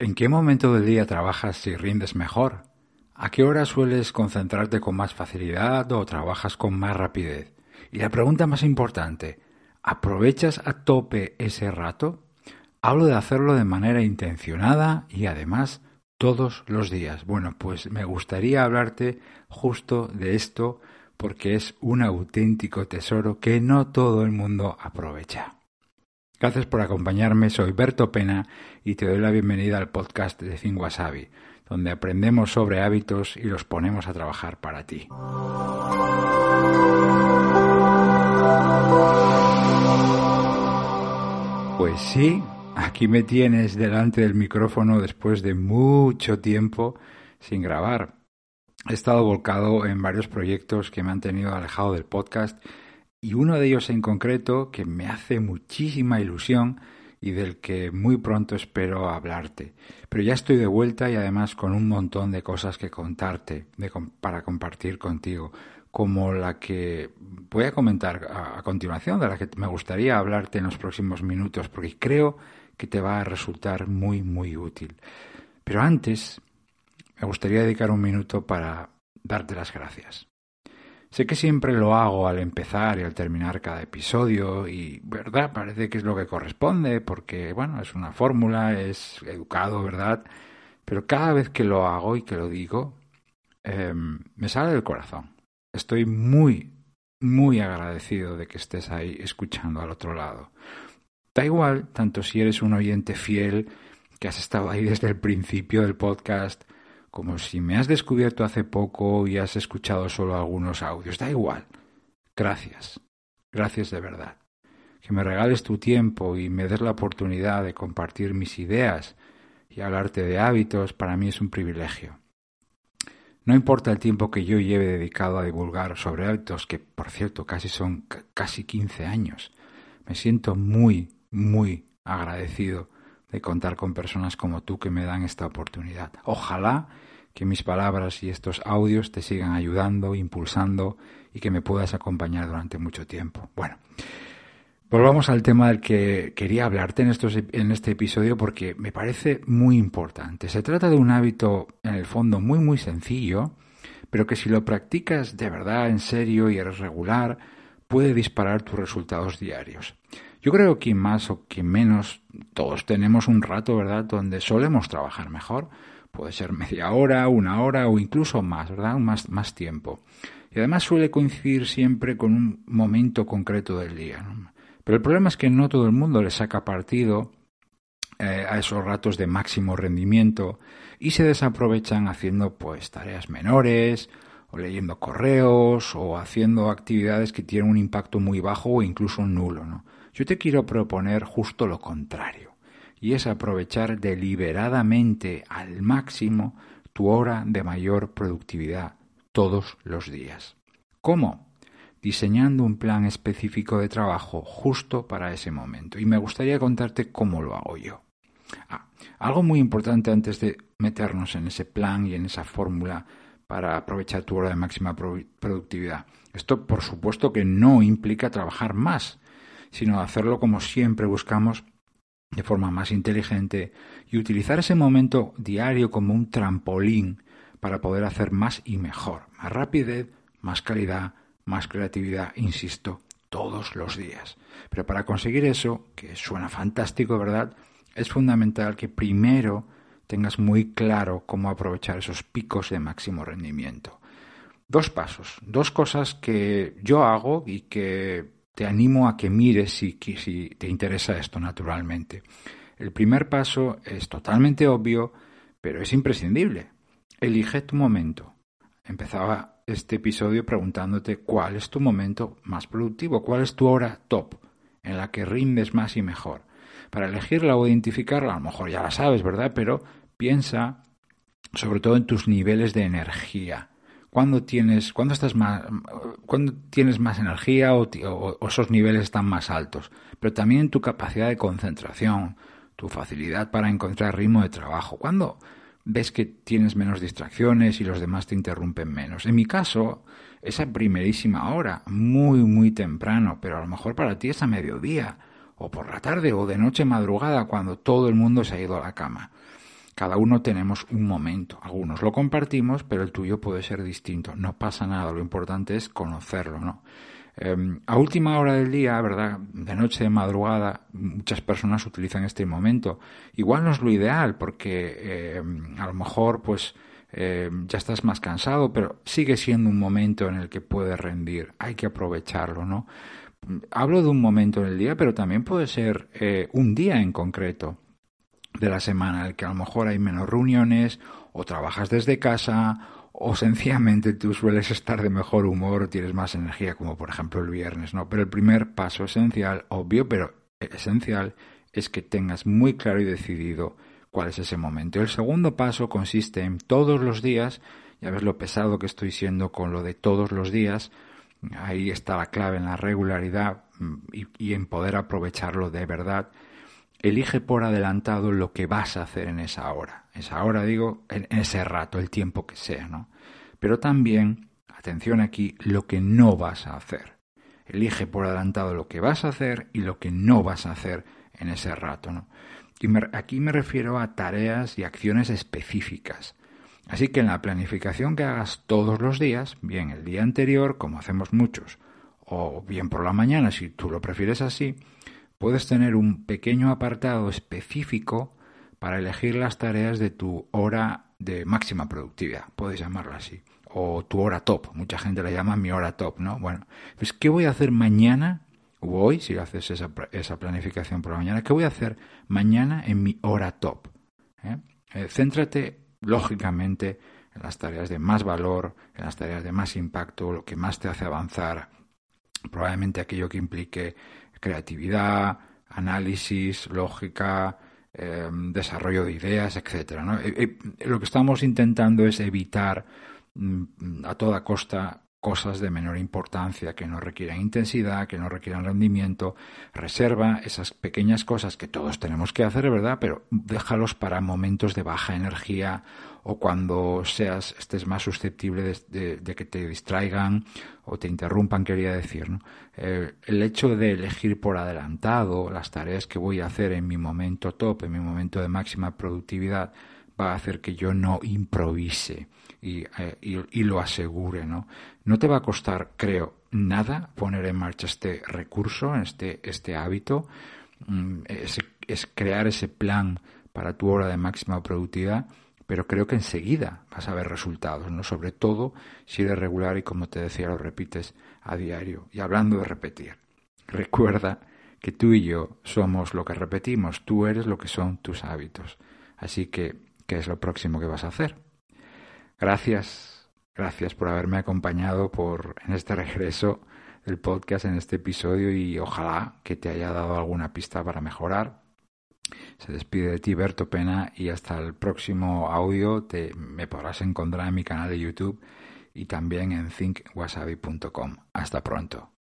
¿En qué momento del día trabajas y rindes mejor? ¿A qué hora sueles concentrarte con más facilidad o trabajas con más rapidez? Y la pregunta más importante, ¿aprovechas a tope ese rato? Hablo de hacerlo de manera intencionada y además todos los días. Bueno, pues me gustaría hablarte justo de esto porque es un auténtico tesoro que no todo el mundo aprovecha. Gracias por acompañarme, soy Berto Pena y te doy la bienvenida al podcast de Think donde aprendemos sobre hábitos y los ponemos a trabajar para ti. Pues sí, aquí me tienes delante del micrófono después de mucho tiempo sin grabar. He estado volcado en varios proyectos que me han tenido alejado del podcast y uno de ellos en concreto que me hace muchísima ilusión y del que muy pronto espero hablarte. Pero ya estoy de vuelta y además con un montón de cosas que contarte, para compartir contigo, como la que voy a comentar a, a continuación, de la que me gustaría hablarte en los próximos minutos, porque creo que te va a resultar muy, muy útil. Pero antes, me gustaría dedicar un minuto para darte las gracias. Sé que siempre lo hago al empezar y al terminar cada episodio y, ¿verdad? Parece que es lo que corresponde porque, bueno, es una fórmula, es educado, ¿verdad? Pero cada vez que lo hago y que lo digo, em, me sale del corazón. Estoy muy, muy agradecido de que estés ahí escuchando al otro lado. Da igual, tanto si eres un oyente fiel, que has estado ahí desde el principio del podcast, como si me has descubierto hace poco y has escuchado solo algunos audios. Da igual. Gracias. Gracias de verdad. Que me regales tu tiempo y me des la oportunidad de compartir mis ideas y hablarte de hábitos, para mí es un privilegio. No importa el tiempo que yo lleve dedicado a divulgar sobre hábitos, que por cierto casi son casi 15 años. Me siento muy, muy agradecido de contar con personas como tú que me dan esta oportunidad. Ojalá que mis palabras y estos audios te sigan ayudando, impulsando y que me puedas acompañar durante mucho tiempo. Bueno, volvamos al tema del que quería hablarte en, estos, en este episodio porque me parece muy importante. Se trata de un hábito en el fondo muy muy sencillo, pero que si lo practicas de verdad, en serio y eres regular, puede disparar tus resultados diarios. Yo creo que más o que menos todos tenemos un rato, ¿verdad?, donde solemos trabajar mejor. Puede ser media hora, una hora o incluso más, ¿verdad? Más, más tiempo. Y además suele coincidir siempre con un momento concreto del día. Pero el problema es que no todo el mundo le saca partido eh, a esos ratos de máximo rendimiento y se desaprovechan haciendo pues tareas menores o leyendo correos o haciendo actividades que tienen un impacto muy bajo o incluso nulo. ¿no? Yo te quiero proponer justo lo contrario, y es aprovechar deliberadamente al máximo tu hora de mayor productividad todos los días. ¿Cómo? Diseñando un plan específico de trabajo justo para ese momento. Y me gustaría contarte cómo lo hago yo. Ah, algo muy importante antes de meternos en ese plan y en esa fórmula para aprovechar tu hora de máxima productividad. Esto, por supuesto, que no implica trabajar más, sino hacerlo como siempre buscamos de forma más inteligente y utilizar ese momento diario como un trampolín para poder hacer más y mejor, más rapidez, más calidad, más creatividad, insisto, todos los días. Pero para conseguir eso, que suena fantástico, ¿verdad? Es fundamental que primero tengas muy claro cómo aprovechar esos picos de máximo rendimiento. Dos pasos, dos cosas que yo hago y que te animo a que mires si, te interesa esto naturalmente. El primer paso es totalmente obvio, pero es imprescindible. Elige tu momento. Empezaba este episodio preguntándote cuál es tu momento más productivo, cuál es tu hora top, en la que rindes más y mejor. Para elegirla o identificarla, a lo mejor ya la sabes, ¿verdad? Pero piensa sobre todo en tus niveles de energía cuando tienes, cuando estás más, cuando tienes más energía o, esos niveles están más altos, pero también tu capacidad de concentración, tu facilidad para encontrar ritmo de trabajo. Cuando ves que tienes menos distracciones y los demás te interrumpen menos. En mi caso, esa primerísima hora, muy, muy temprano, pero a lo mejor para ti es a mediodía, o por la tarde, o de noche madrugada, cuando todo el mundo se ha ido a la cama. Cada uno tenemos un momento. Algunos lo compartimos, pero el tuyo puede ser distinto. No pasa nada. Lo importante es conocerlo, ¿no? Em, a última hora del día, ¿verdad? De noche, de madrugada, muchas personas utilizan este momento. Igual no es lo ideal, porque em, a lo mejor, pues, em, ya estás más cansado, pero sigue siendo un momento en el que puedes rendir. Hay que aprovecharlo, ¿no? Hablo de un momento en el día, pero también puede ser eh, un día en concreto de la semana en el que a lo mejor hay menos reuniones o trabajas desde casa o sencillamente tú sueles estar de mejor humor o tienes más energía como por ejemplo el viernes, ¿no? Pero el primer paso esencial, obvio, pero esencial es que tengas muy claro y decidido cuál es ese momento. El segundo paso consiste en todos los días, ya ves lo pesado que estoy siendo con lo de todos los días, ahí está la clave en la regularidad mm, y, en poder aprovecharlo de verdad elige por adelantado lo que vas a hacer en esa hora. Esa hora, digo, en ese rato, el tiempo que sea, ¿no? Pero también, atención aquí, lo que no vas a hacer. Elige por adelantado lo que vas a hacer y lo que no vas a hacer en ese rato, ¿no? Y aquí me refiero a tareas y acciones específicas. Así que en la planificación que hagas todos los días, bien el día anterior, como hacemos muchos, o bien por la mañana, si tú lo prefieres así, puedes tener un pequeño apartado específico para elegir las tareas de tu hora de máxima productividad, puedes llamarlo así, o tu hora top, mucha gente la llama mi hora top, ¿no? Bueno, pues ¿qué voy a hacer mañana o hoy, si haces esa, esa planificación por la mañana, qué voy a hacer mañana en mi hora top? ¿Eh? Eh, céntrate, lógicamente, en las tareas de más valor, en las tareas de más impacto, lo que más te hace avanzar, probablemente aquello que implique creatividad, análisis, lógica, em, desarrollo de ideas, etcétera. Eh, eh, lo que estamos intentando es evitar mm, a toda costa cosas de menor importancia que no requieran intensidad, que no requieran rendimiento. Reserva esas pequeñas cosas que todos tenemos que hacer, ¿verdad? Pero déjalos para momentos de baja energía o cuando seas estés más susceptible de, que te distraigan o te interrumpan, quería decir. ¿no? Eh, el hecho de elegir por adelantado las tareas que voy a hacer en mi momento top, en mi momento de máxima productividad, va a hacer que yo no improvise y, eh, y, lo asegure. ¿no? no te va a costar, creo, nada poner en marcha este recurso, este, este hábito, mm, es, es crear ese plan para tu hora de máxima productividad pero creo que enseguida vas a ver resultados, ¿no? Sobre todo si eres regular y como te decía lo repites a diario. Y hablando de repetir, recuerda que tú y yo somos lo que repetimos, tú eres lo que son tus hábitos. Así que, ¿qué es lo próximo que vas a hacer? Gracias, gracias por haberme acompañado por en este regreso del podcast, en este episodio y ojalá que te haya dado alguna pista para mejorar se despide de ti Berto Pena y hasta el próximo audio te, me podrás encontrar en mi canal de YouTube y también en thinkwasabi.com. Hasta pronto.